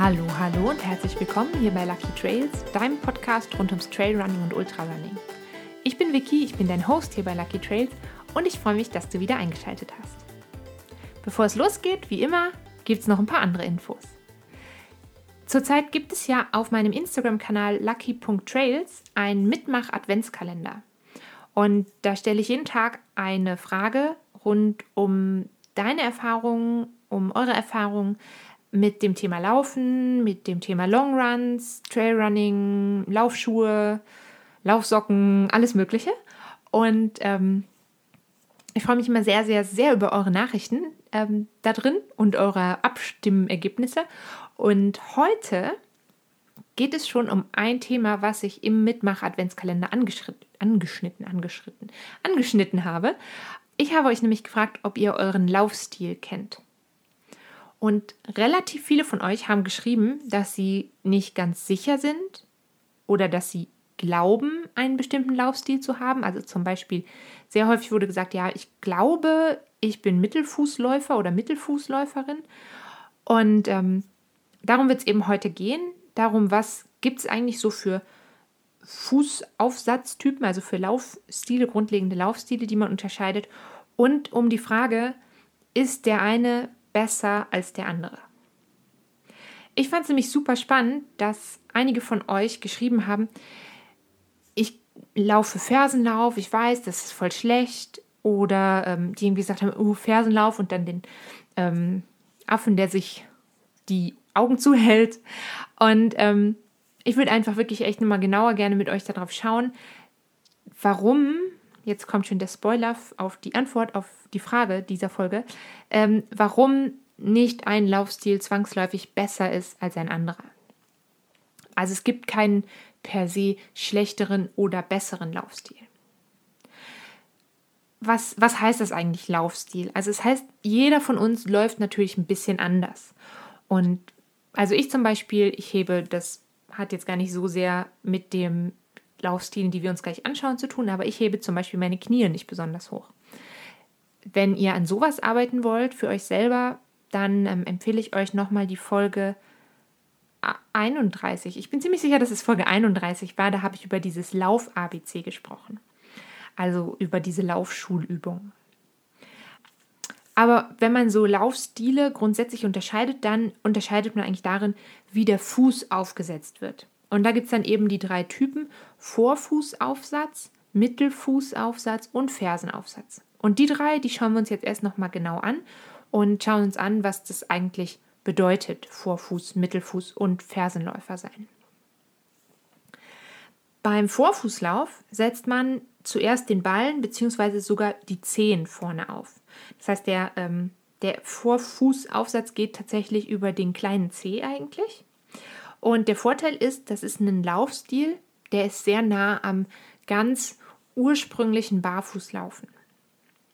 Hallo, hallo und herzlich willkommen hier bei Lucky Trails, deinem Podcast rund ums Trailrunning und Ultrarunning. Ich bin Vicky, ich bin dein Host hier bei Lucky Trails und ich freue mich, dass du wieder eingeschaltet hast. Bevor es losgeht, wie immer, gibt es noch ein paar andere Infos. Zurzeit gibt es ja auf meinem Instagram-Kanal lucky.trails einen Mitmach-Adventskalender. Und da stelle ich jeden Tag eine Frage rund um deine Erfahrungen, um eure Erfahrungen mit dem Thema Laufen, mit dem Thema Longruns, Trailrunning, Laufschuhe, Laufsocken, alles Mögliche. Und ähm, ich freue mich immer sehr, sehr, sehr über eure Nachrichten ähm, da drin und eure Abstimmergebnisse. Und heute geht es schon um ein Thema, was ich im Mitmach-Adventskalender angeschnitten, angeschnitten, angeschnitten, angeschnitten habe. Ich habe euch nämlich gefragt, ob ihr euren Laufstil kennt. Und relativ viele von euch haben geschrieben, dass sie nicht ganz sicher sind oder dass sie glauben, einen bestimmten Laufstil zu haben. Also zum Beispiel, sehr häufig wurde gesagt, ja, ich glaube, ich bin Mittelfußläufer oder Mittelfußläuferin. Und ähm, darum wird es eben heute gehen. Darum, was gibt es eigentlich so für Fußaufsatztypen, also für Laufstile, grundlegende Laufstile, die man unterscheidet. Und um die Frage, ist der eine besser als der andere. Ich fand es nämlich super spannend, dass einige von euch geschrieben haben, ich laufe Fersenlauf, ich weiß, das ist voll schlecht. Oder ähm, die irgendwie gesagt haben, oh, Fersenlauf und dann den ähm, Affen, der sich die Augen zuhält. Und ähm, ich würde einfach wirklich echt nochmal genauer gerne mit euch darauf schauen, warum, jetzt kommt schon der Spoiler auf die Antwort auf die Frage dieser Folge, ähm, warum nicht ein Laufstil zwangsläufig besser ist als ein anderer. Also es gibt keinen per se schlechteren oder besseren Laufstil. Was, was heißt das eigentlich Laufstil? Also es heißt, jeder von uns läuft natürlich ein bisschen anders. Und also ich zum Beispiel, ich hebe, das hat jetzt gar nicht so sehr mit dem Laufstil, die wir uns gleich anschauen, zu tun, aber ich hebe zum Beispiel meine Knie nicht besonders hoch. Wenn ihr an sowas arbeiten wollt für euch selber, dann ähm, empfehle ich euch nochmal die Folge 31. Ich bin ziemlich sicher, dass es Folge 31 war. Da habe ich über dieses Lauf-ABC gesprochen. Also über diese Laufschulübung. Aber wenn man so Laufstile grundsätzlich unterscheidet, dann unterscheidet man eigentlich darin, wie der Fuß aufgesetzt wird. Und da gibt es dann eben die drei Typen: Vorfußaufsatz, Mittelfußaufsatz und Fersenaufsatz. Und die drei, die schauen wir uns jetzt erst nochmal genau an und schauen uns an, was das eigentlich bedeutet, Vorfuß, Mittelfuß und Fersenläufer sein. Beim Vorfußlauf setzt man zuerst den Ballen bzw. sogar die Zehen vorne auf. Das heißt, der, ähm, der Vorfußaufsatz geht tatsächlich über den kleinen Zeh eigentlich. Und der Vorteil ist, das ist ein Laufstil, der ist sehr nah am ganz ursprünglichen Barfußlaufen.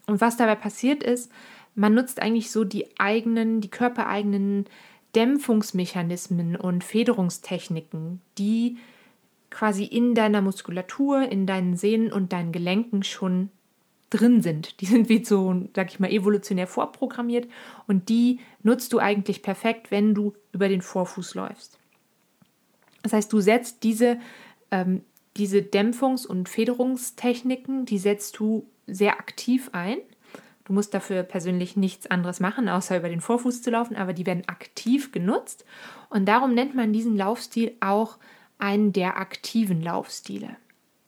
Und was dabei passiert ist, man nutzt eigentlich so die eigenen, die körpereigenen Dämpfungsmechanismen und Federungstechniken, die quasi in deiner Muskulatur, in deinen Sehnen und deinen Gelenken schon drin sind. Die sind wie so, sag ich mal, evolutionär vorprogrammiert und die nutzt du eigentlich perfekt, wenn du über den Vorfuß läufst. Das heißt, du setzt diese, ähm, diese Dämpfungs- und Federungstechniken, die setzt du sehr aktiv ein Du musst dafür persönlich nichts anderes machen, außer über den Vorfuß zu laufen, aber die werden aktiv genutzt. Und darum nennt man diesen Laufstil auch einen der aktiven Laufstile.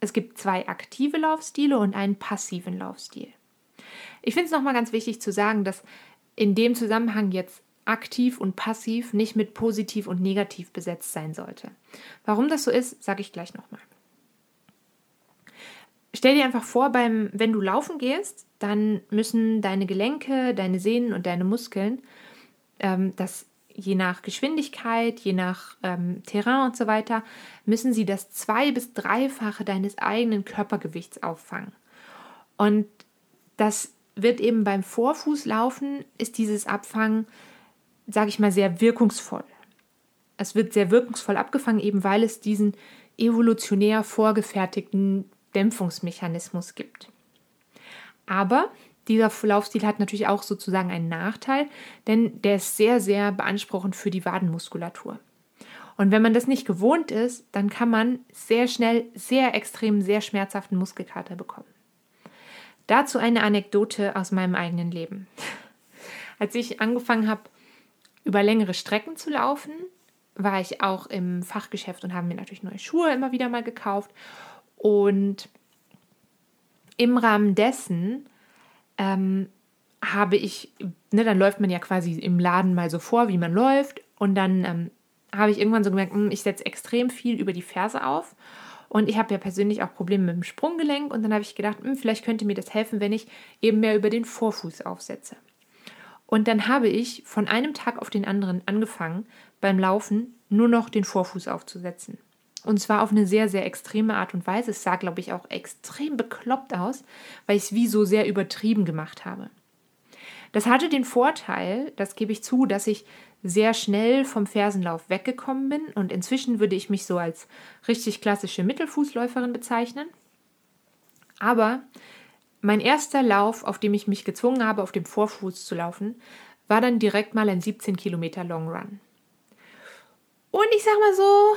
Es gibt zwei aktive Laufstile und einen passiven Laufstil. Ich finde es nochmal ganz wichtig zu sagen, dass in dem Zusammenhang jetzt aktiv und passiv nicht mit positiv und negativ besetzt sein sollte. Warum das so ist, sage ich gleich nochmal. Stell dir einfach vor, beim, wenn du laufen gehst, dann müssen deine Gelenke, deine Sehnen und deine Muskeln ähm, das je nach Geschwindigkeit, je nach ähm, Terrain und so weiter, müssen sie das zwei- bis dreifache deines eigenen Körpergewichts auffangen. Und das wird eben beim Vorfußlaufen, ist dieses Abfangen, sage ich mal, sehr wirkungsvoll. Es wird sehr wirkungsvoll abgefangen, eben weil es diesen evolutionär vorgefertigten Dämpfungsmechanismus gibt. Aber dieser Laufstil hat natürlich auch sozusagen einen Nachteil, denn der ist sehr, sehr beanspruchend für die Wadenmuskulatur. Und wenn man das nicht gewohnt ist, dann kann man sehr schnell sehr extrem, sehr schmerzhaften Muskelkater bekommen. Dazu eine Anekdote aus meinem eigenen Leben. Als ich angefangen habe, über längere Strecken zu laufen, war ich auch im Fachgeschäft und habe mir natürlich neue Schuhe immer wieder mal gekauft. Und im Rahmen dessen ähm, habe ich, ne, dann läuft man ja quasi im Laden mal so vor, wie man läuft. Und dann ähm, habe ich irgendwann so gemerkt, hm, ich setze extrem viel über die Ferse auf. Und ich habe ja persönlich auch Probleme mit dem Sprunggelenk. Und dann habe ich gedacht, hm, vielleicht könnte mir das helfen, wenn ich eben mehr über den Vorfuß aufsetze. Und dann habe ich von einem Tag auf den anderen angefangen, beim Laufen nur noch den Vorfuß aufzusetzen. Und zwar auf eine sehr, sehr extreme Art und Weise. Es sah, glaube ich, auch extrem bekloppt aus, weil ich es wie so sehr übertrieben gemacht habe. Das hatte den Vorteil, das gebe ich zu, dass ich sehr schnell vom Fersenlauf weggekommen bin und inzwischen würde ich mich so als richtig klassische Mittelfußläuferin bezeichnen. Aber mein erster Lauf, auf dem ich mich gezwungen habe, auf dem Vorfuß zu laufen, war dann direkt mal ein 17 Kilometer Long Run. Und ich sag mal so,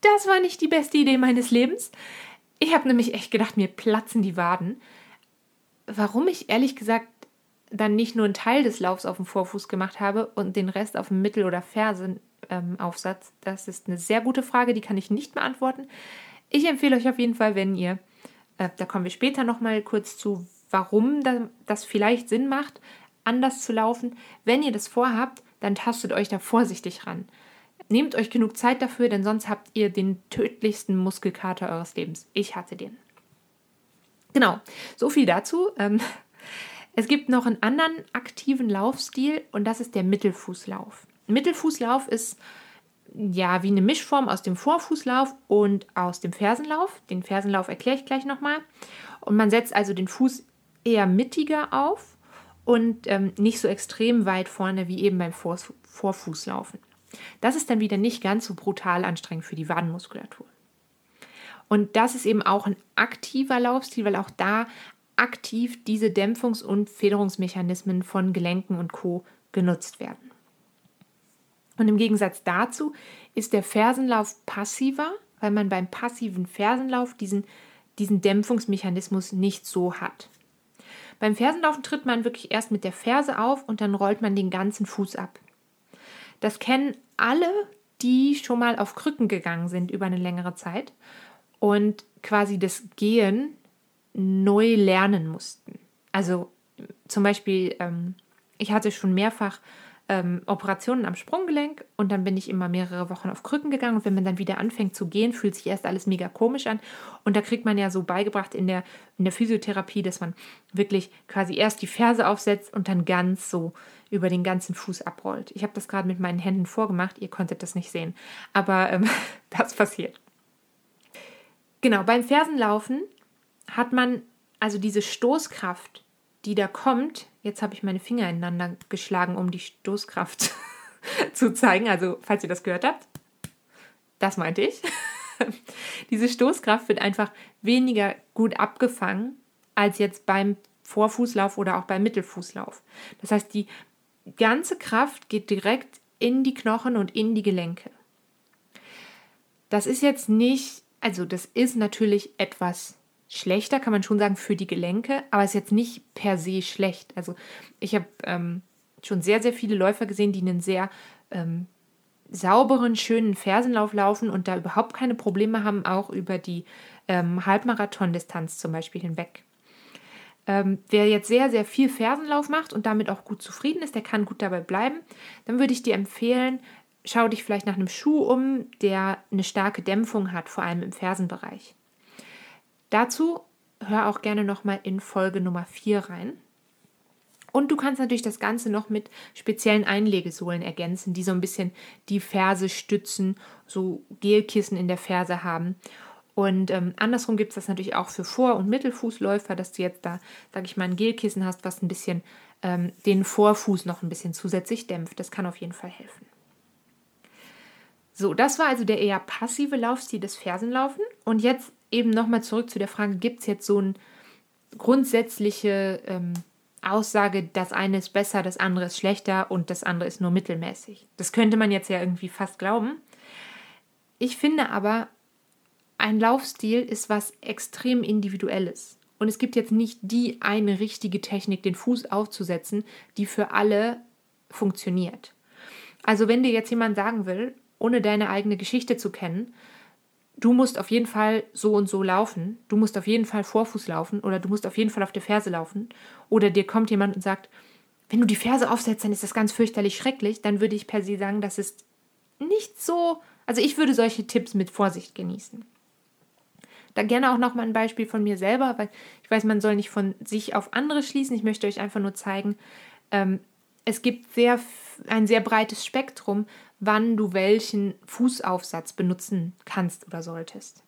das war nicht die beste Idee meines Lebens. Ich habe nämlich echt gedacht, mir platzen die Waden. Warum ich ehrlich gesagt dann nicht nur einen Teil des Laufs auf dem Vorfuß gemacht habe und den Rest auf dem Mittel- oder Fersenaufsatz, ähm, das ist eine sehr gute Frage, die kann ich nicht beantworten. Ich empfehle euch auf jeden Fall, wenn ihr, äh, da kommen wir später nochmal kurz zu, warum das vielleicht Sinn macht, anders zu laufen. Wenn ihr das vorhabt, dann tastet euch da vorsichtig ran. Nehmt euch genug Zeit dafür, denn sonst habt ihr den tödlichsten Muskelkater eures Lebens. Ich hatte den. Genau, so viel dazu. Ähm, es gibt noch einen anderen aktiven Laufstil und das ist der Mittelfußlauf. Mittelfußlauf ist ja wie eine Mischform aus dem Vorfußlauf und aus dem Fersenlauf. Den Fersenlauf erkläre ich gleich nochmal. Und man setzt also den Fuß eher mittiger auf und ähm, nicht so extrem weit vorne wie eben beim Vor Vorfußlaufen. Das ist dann wieder nicht ganz so brutal anstrengend für die Wadenmuskulatur. Und das ist eben auch ein aktiver Laufstil, weil auch da aktiv diese Dämpfungs- und Federungsmechanismen von Gelenken und Co. genutzt werden. Und im Gegensatz dazu ist der Fersenlauf passiver, weil man beim passiven Fersenlauf diesen, diesen Dämpfungsmechanismus nicht so hat. Beim Fersenlaufen tritt man wirklich erst mit der Ferse auf und dann rollt man den ganzen Fuß ab. Das kennen alle, die schon mal auf Krücken gegangen sind über eine längere Zeit und quasi das Gehen neu lernen mussten. Also zum Beispiel, ähm, ich hatte schon mehrfach ähm, Operationen am Sprunggelenk und dann bin ich immer mehrere Wochen auf Krücken gegangen und wenn man dann wieder anfängt zu gehen, fühlt sich erst alles mega komisch an und da kriegt man ja so beigebracht in der, in der Physiotherapie, dass man wirklich quasi erst die Ferse aufsetzt und dann ganz so über den ganzen Fuß abrollt. Ich habe das gerade mit meinen Händen vorgemacht, ihr konntet das nicht sehen, aber ähm, das passiert. Genau, beim Fersenlaufen hat man also diese Stoßkraft, die da kommt. Jetzt habe ich meine Finger ineinander geschlagen, um die Stoßkraft zu zeigen. Also, falls ihr das gehört habt, das meinte ich. diese Stoßkraft wird einfach weniger gut abgefangen als jetzt beim Vorfußlauf oder auch beim Mittelfußlauf. Das heißt, die ganze Kraft geht direkt in die Knochen und in die Gelenke. Das ist jetzt nicht, also das ist natürlich etwas schlechter, kann man schon sagen, für die Gelenke, aber ist jetzt nicht per se schlecht. Also ich habe ähm, schon sehr, sehr viele Läufer gesehen, die einen sehr ähm, sauberen, schönen Fersenlauf laufen und da überhaupt keine Probleme haben, auch über die ähm, Halbmarathon-Distanz zum Beispiel hinweg. Ähm, wer jetzt sehr, sehr viel Fersenlauf macht und damit auch gut zufrieden ist, der kann gut dabei bleiben. Dann würde ich dir empfehlen, schau dich vielleicht nach einem Schuh um, der eine starke Dämpfung hat, vor allem im Fersenbereich. Dazu hör auch gerne nochmal in Folge Nummer 4 rein. Und du kannst natürlich das Ganze noch mit speziellen Einlegesohlen ergänzen, die so ein bisschen die Ferse stützen, so Gelkissen in der Ferse haben. Und ähm, andersrum gibt es das natürlich auch für Vor- und Mittelfußläufer, dass du jetzt da, sage ich mal, ein Gelkissen hast, was ein bisschen ähm, den Vorfuß noch ein bisschen zusätzlich dämpft. Das kann auf jeden Fall helfen. So, das war also der eher passive Laufstil des Fersenlaufen. Und jetzt eben nochmal zurück zu der Frage, gibt es jetzt so eine grundsätzliche ähm, Aussage, das eine ist besser, das andere ist schlechter und das andere ist nur mittelmäßig. Das könnte man jetzt ja irgendwie fast glauben. Ich finde aber, ein Laufstil ist was extrem individuelles. Und es gibt jetzt nicht die eine richtige Technik, den Fuß aufzusetzen, die für alle funktioniert. Also wenn dir jetzt jemand sagen will, ohne deine eigene Geschichte zu kennen, du musst auf jeden Fall so und so laufen, du musst auf jeden Fall Vorfuß laufen oder du musst auf jeden Fall auf der Ferse laufen oder dir kommt jemand und sagt, wenn du die Ferse aufsetzt, dann ist das ganz fürchterlich schrecklich, dann würde ich per se sagen, das ist nicht so, also ich würde solche Tipps mit Vorsicht genießen. Da gerne auch nochmal ein Beispiel von mir selber, weil ich weiß, man soll nicht von sich auf andere schließen. Ich möchte euch einfach nur zeigen, ähm, es gibt sehr, ein sehr breites Spektrum, wann du welchen Fußaufsatz benutzen kannst oder solltest.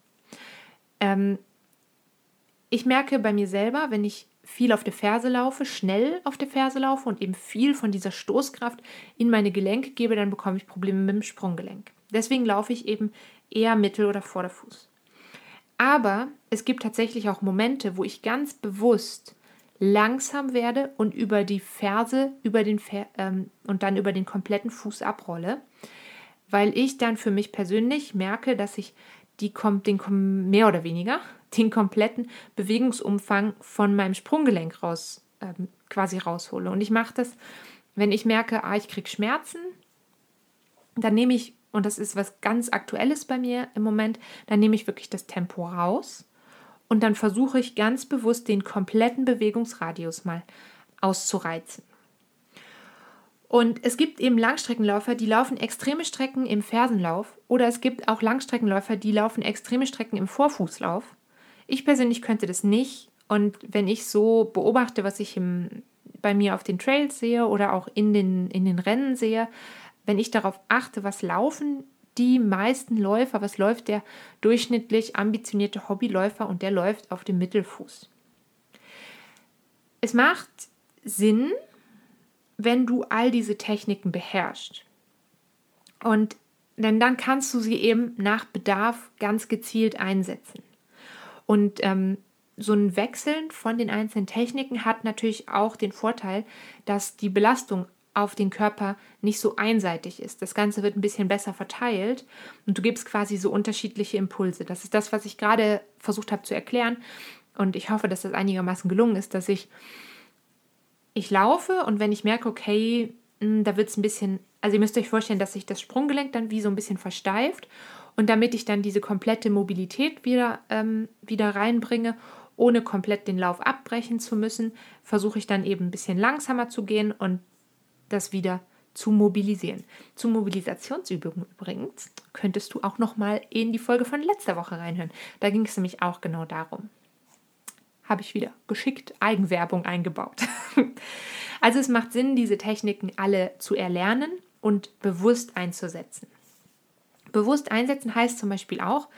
Ähm, ich merke bei mir selber, wenn ich viel auf der Ferse laufe, schnell auf der Ferse laufe und eben viel von dieser Stoßkraft in meine Gelenke gebe, dann bekomme ich Probleme mit dem Sprunggelenk. Deswegen laufe ich eben eher Mittel- oder Vorderfuß. Aber es gibt tatsächlich auch Momente, wo ich ganz bewusst langsam werde und über die Ferse über den Fer ähm, und dann über den kompletten Fuß abrolle, weil ich dann für mich persönlich merke, dass ich die kommt den mehr oder weniger den kompletten Bewegungsumfang von meinem Sprunggelenk raus ähm, quasi raushole. Und ich mache das, wenn ich merke, ah, ich kriege Schmerzen, dann nehme ich und das ist was ganz Aktuelles bei mir im Moment, dann nehme ich wirklich das Tempo raus und dann versuche ich ganz bewusst den kompletten Bewegungsradius mal auszureizen. Und es gibt eben Langstreckenläufer, die laufen extreme Strecken im Fersenlauf oder es gibt auch Langstreckenläufer, die laufen extreme Strecken im Vorfußlauf. Ich persönlich könnte das nicht und wenn ich so beobachte, was ich im, bei mir auf den Trails sehe oder auch in den, in den Rennen sehe, wenn ich darauf achte, was laufen die meisten Läufer, was läuft der durchschnittlich ambitionierte Hobbyläufer und der läuft auf dem Mittelfuß. Es macht Sinn, wenn du all diese Techniken beherrschst. Und denn dann kannst du sie eben nach Bedarf ganz gezielt einsetzen. Und ähm, so ein Wechseln von den einzelnen Techniken hat natürlich auch den Vorteil, dass die Belastung auf den Körper nicht so einseitig ist. Das Ganze wird ein bisschen besser verteilt und du gibst quasi so unterschiedliche Impulse. Das ist das, was ich gerade versucht habe zu erklären und ich hoffe, dass das einigermaßen gelungen ist, dass ich ich laufe und wenn ich merke, okay, hm, da wird es ein bisschen, also ihr müsst euch vorstellen, dass sich das Sprunggelenk dann wie so ein bisschen versteift und damit ich dann diese komplette Mobilität wieder, ähm, wieder reinbringe ohne komplett den Lauf abbrechen zu müssen, versuche ich dann eben ein bisschen langsamer zu gehen und das wieder zu mobilisieren. Zu Mobilisationsübungen übrigens könntest du auch noch mal in die Folge von letzter Woche reinhören. Da ging es nämlich auch genau darum. Habe ich wieder geschickt Eigenwerbung eingebaut. also es macht Sinn, diese Techniken alle zu erlernen und bewusst einzusetzen. Bewusst einsetzen heißt zum Beispiel auch,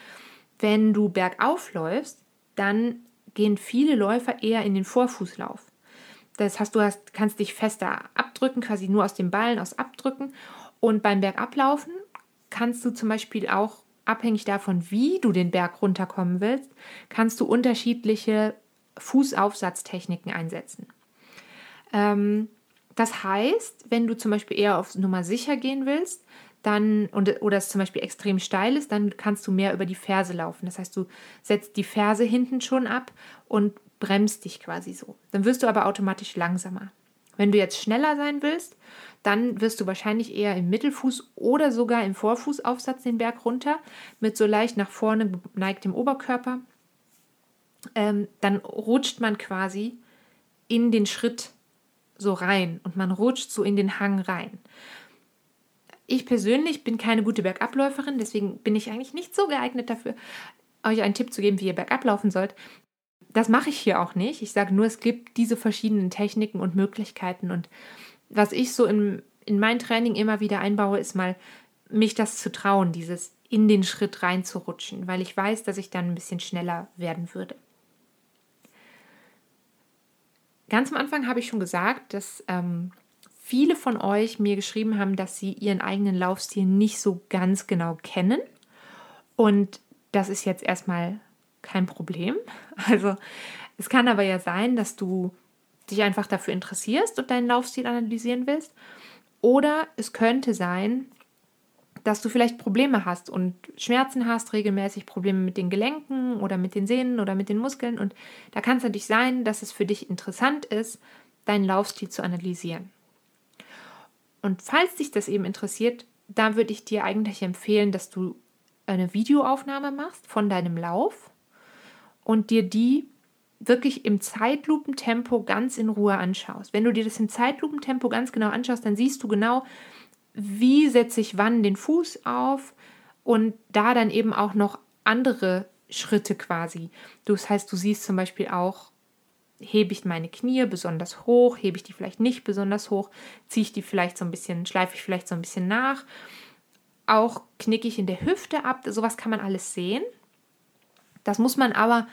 wenn du bergauf läufst, dann gehen viele Läufer eher in den Vorfußlauf. Das heißt, du hast, kannst dich fester abdrücken, quasi nur aus den Ballen aus abdrücken. Und beim Bergablaufen kannst du zum Beispiel auch, abhängig davon, wie du den Berg runterkommen willst, kannst du unterschiedliche Fußaufsatztechniken einsetzen. Ähm, das heißt, wenn du zum Beispiel eher auf Nummer sicher gehen willst, dann und, oder es zum Beispiel extrem steil ist, dann kannst du mehr über die Ferse laufen. Das heißt, du setzt die Ferse hinten schon ab und bremst dich quasi so. Dann wirst du aber automatisch langsamer. Wenn du jetzt schneller sein willst, dann wirst du wahrscheinlich eher im Mittelfuß oder sogar im Vorfußaufsatz den Berg runter mit so leicht nach vorne geneigtem Oberkörper. Ähm, dann rutscht man quasi in den Schritt so rein und man rutscht so in den Hang rein. Ich persönlich bin keine gute Bergabläuferin, deswegen bin ich eigentlich nicht so geeignet dafür, euch einen Tipp zu geben, wie ihr bergab laufen sollt das mache ich hier auch nicht. Ich sage nur, es gibt diese verschiedenen Techniken und Möglichkeiten. Und was ich so in, in mein Training immer wieder einbaue, ist mal, mich das zu trauen, dieses in den Schritt reinzurutschen, weil ich weiß, dass ich dann ein bisschen schneller werden würde. Ganz am Anfang habe ich schon gesagt, dass ähm, viele von euch mir geschrieben haben, dass sie ihren eigenen Laufstil nicht so ganz genau kennen. Und das ist jetzt erstmal kein Problem. Also es kann aber ja sein, dass du dich einfach dafür interessierst und deinen Laufstil analysieren willst. Oder es könnte sein, dass du vielleicht Probleme hast und Schmerzen hast, regelmäßig Probleme mit den Gelenken oder mit den Sehnen oder mit den Muskeln. Und da kann es natürlich sein, dass es für dich interessant ist, deinen Laufstil zu analysieren. Und falls dich das eben interessiert, da würde ich dir eigentlich empfehlen, dass du eine Videoaufnahme machst von deinem Lauf und dir die wirklich im Zeitlupentempo ganz in Ruhe anschaust. Wenn du dir das im Zeitlupentempo ganz genau anschaust, dann siehst du genau, wie setze ich wann den Fuß auf und da dann eben auch noch andere Schritte quasi. Das heißt, du siehst zum Beispiel auch, hebe ich meine Knie besonders hoch, hebe ich die vielleicht nicht besonders hoch, ziehe ich die vielleicht so ein bisschen, schleife ich vielleicht so ein bisschen nach. Auch knicke ich in der Hüfte ab, sowas kann man alles sehen. Das muss man aber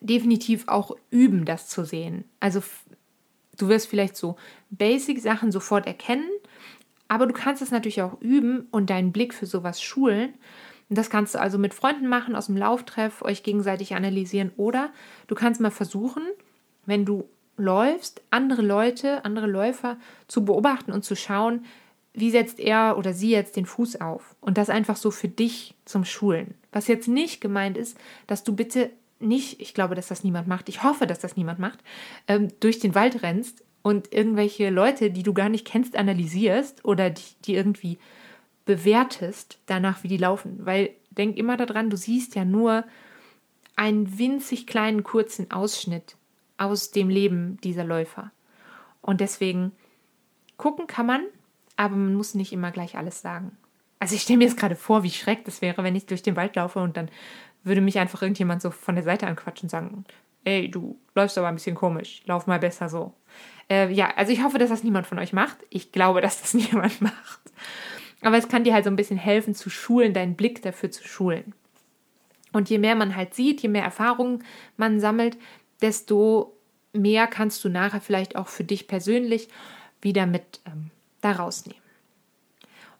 definitiv auch üben, das zu sehen. Also du wirst vielleicht so Basic-Sachen sofort erkennen, aber du kannst es natürlich auch üben und deinen Blick für sowas schulen. Und das kannst du also mit Freunden machen, aus dem Lauftreff, euch gegenseitig analysieren. Oder du kannst mal versuchen, wenn du läufst, andere Leute, andere Läufer zu beobachten und zu schauen, wie setzt er oder sie jetzt den Fuß auf. Und das einfach so für dich zum Schulen. Was jetzt nicht gemeint ist, dass du bitte nicht, ich glaube, dass das niemand macht, ich hoffe, dass das niemand macht, ähm, durch den Wald rennst und irgendwelche Leute, die du gar nicht kennst, analysierst oder die, die irgendwie bewertest danach, wie die laufen. Weil denk immer daran, du siehst ja nur einen winzig kleinen kurzen Ausschnitt aus dem Leben dieser Läufer. Und deswegen gucken kann man, aber man muss nicht immer gleich alles sagen. Also ich stelle mir jetzt gerade vor, wie schreck das wäre, wenn ich durch den Wald laufe und dann würde mich einfach irgendjemand so von der Seite anquatschen und sagen, ey, du läufst aber ein bisschen komisch, lauf mal besser so. Äh, ja, also ich hoffe, dass das niemand von euch macht. Ich glaube, dass das niemand macht. Aber es kann dir halt so ein bisschen helfen zu schulen, deinen Blick dafür zu schulen. Und je mehr man halt sieht, je mehr Erfahrungen man sammelt, desto mehr kannst du nachher vielleicht auch für dich persönlich wieder mit ähm, da rausnehmen.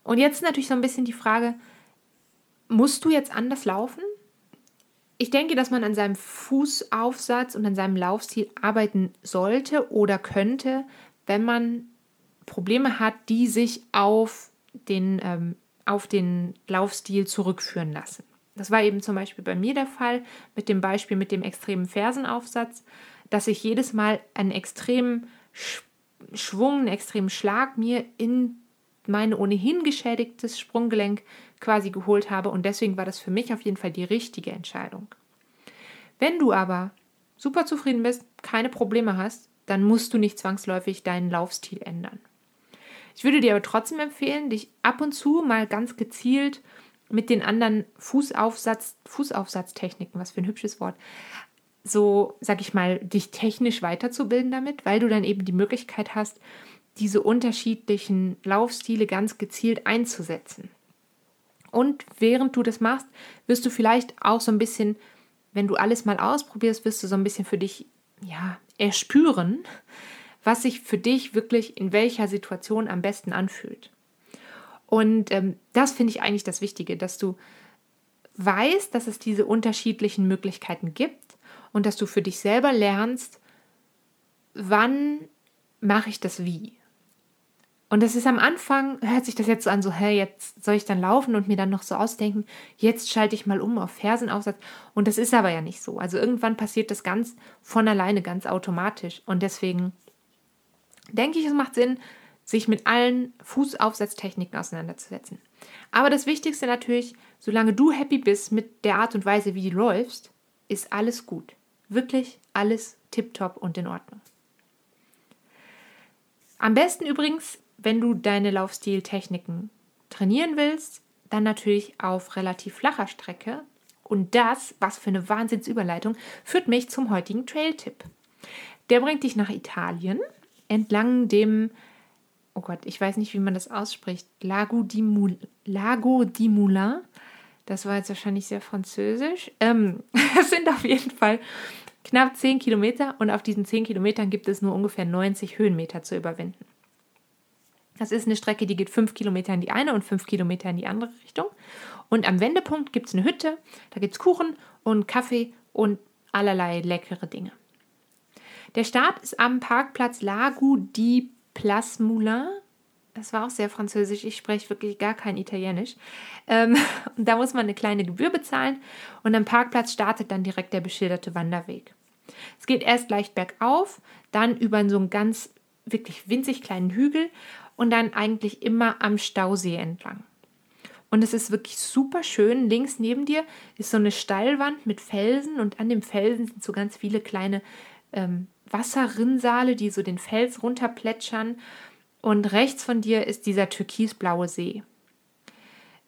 Und jetzt natürlich so ein bisschen die Frage, musst du jetzt anders laufen? Ich denke, dass man an seinem Fußaufsatz und an seinem Laufstil arbeiten sollte oder könnte, wenn man Probleme hat, die sich auf den, ähm, auf den Laufstil zurückführen lassen. Das war eben zum Beispiel bei mir der Fall mit dem Beispiel mit dem extremen Fersenaufsatz, dass ich jedes Mal einen extremen Schwung, einen extremen Schlag mir in mein ohnehin geschädigtes Sprunggelenk quasi geholt habe und deswegen war das für mich auf jeden Fall die richtige Entscheidung. Wenn du aber super zufrieden bist, keine Probleme hast, dann musst du nicht zwangsläufig deinen Laufstil ändern. Ich würde dir aber trotzdem empfehlen, dich ab und zu mal ganz gezielt mit den anderen Fußaufsatz, Fußaufsatztechniken, was für ein hübsches Wort, so, sag ich mal, dich technisch weiterzubilden damit, weil du dann eben die Möglichkeit hast, diese unterschiedlichen Laufstile ganz gezielt einzusetzen. Und während du das machst, wirst du vielleicht auch so ein bisschen, wenn du alles mal ausprobierst, wirst du so ein bisschen für dich, ja, erspüren, was sich für dich wirklich in welcher Situation am besten anfühlt. Und ähm, das finde ich eigentlich das Wichtige, dass du weißt, dass es diese unterschiedlichen Möglichkeiten gibt und dass du für dich selber lernst, wann mache ich das wie. Und das ist am Anfang, hört sich das jetzt so an, so, hey, jetzt soll ich dann laufen und mir dann noch so ausdenken, jetzt schalte ich mal um auf Fersenaufsatz. Und das ist aber ja nicht so. Also irgendwann passiert das ganz von alleine, ganz automatisch. Und deswegen denke ich, es macht Sinn, sich mit allen Fußaufsatztechniken auseinanderzusetzen. Aber das Wichtigste natürlich, solange du happy bist mit der Art und Weise, wie du läufst, ist alles gut. Wirklich alles tipptopp und in Ordnung. Am besten übrigens wenn du deine Laufstiltechniken trainieren willst, dann natürlich auf relativ flacher Strecke. Und das, was für eine Wahnsinnsüberleitung, führt mich zum heutigen Trail-Tipp. Der bringt dich nach Italien entlang dem, oh Gott, ich weiß nicht, wie man das ausspricht, Lago di, Mul Lago di Moulin. Das war jetzt wahrscheinlich sehr französisch. Ähm, es sind auf jeden Fall knapp 10 Kilometer und auf diesen 10 Kilometern gibt es nur ungefähr 90 Höhenmeter zu überwinden. Das ist eine Strecke, die geht fünf Kilometer in die eine und fünf Kilometer in die andere Richtung. Und am Wendepunkt gibt es eine Hütte, da gibt es Kuchen und Kaffee und allerlei leckere Dinge. Der Start ist am Parkplatz Lago di Plasmoulin. Das war auch sehr französisch. Ich spreche wirklich gar kein Italienisch. Ähm, da muss man eine kleine Gebühr bezahlen und am Parkplatz startet dann direkt der beschilderte Wanderweg. Es geht erst leicht bergauf, dann über so einen ganz wirklich winzig kleinen Hügel und dann eigentlich immer am Stausee entlang. Und es ist wirklich super schön. Links neben dir ist so eine Steilwand mit Felsen und an dem Felsen sind so ganz viele kleine ähm, Wasserrinnsale, die so den Fels runterplätschern. Und rechts von dir ist dieser türkisblaue See.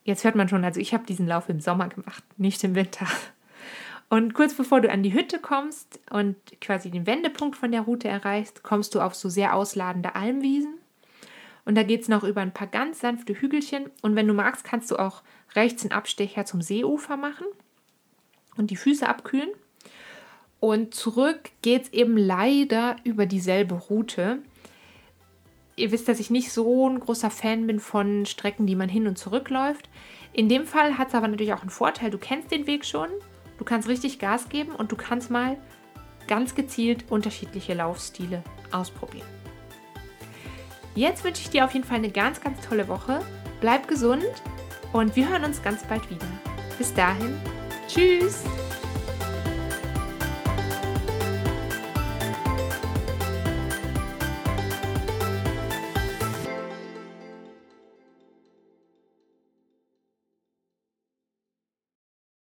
Jetzt hört man schon, also ich habe diesen Lauf im Sommer gemacht, nicht im Winter. Und kurz bevor du an die Hütte kommst und quasi den Wendepunkt von der Route erreichst, kommst du auf so sehr ausladende Almwiesen. Und da geht es noch über ein paar ganz sanfte Hügelchen. Und wenn du magst, kannst du auch rechts einen Abstecher zum Seeufer machen und die Füße abkühlen. Und zurück geht es eben leider über dieselbe Route. Ihr wisst, dass ich nicht so ein großer Fan bin von Strecken, die man hin und zurück läuft. In dem Fall hat es aber natürlich auch einen Vorteil. Du kennst den Weg schon, du kannst richtig Gas geben und du kannst mal ganz gezielt unterschiedliche Laufstile ausprobieren. Jetzt wünsche ich dir auf jeden Fall eine ganz, ganz tolle Woche. Bleib gesund und wir hören uns ganz bald wieder. Bis dahin, tschüss!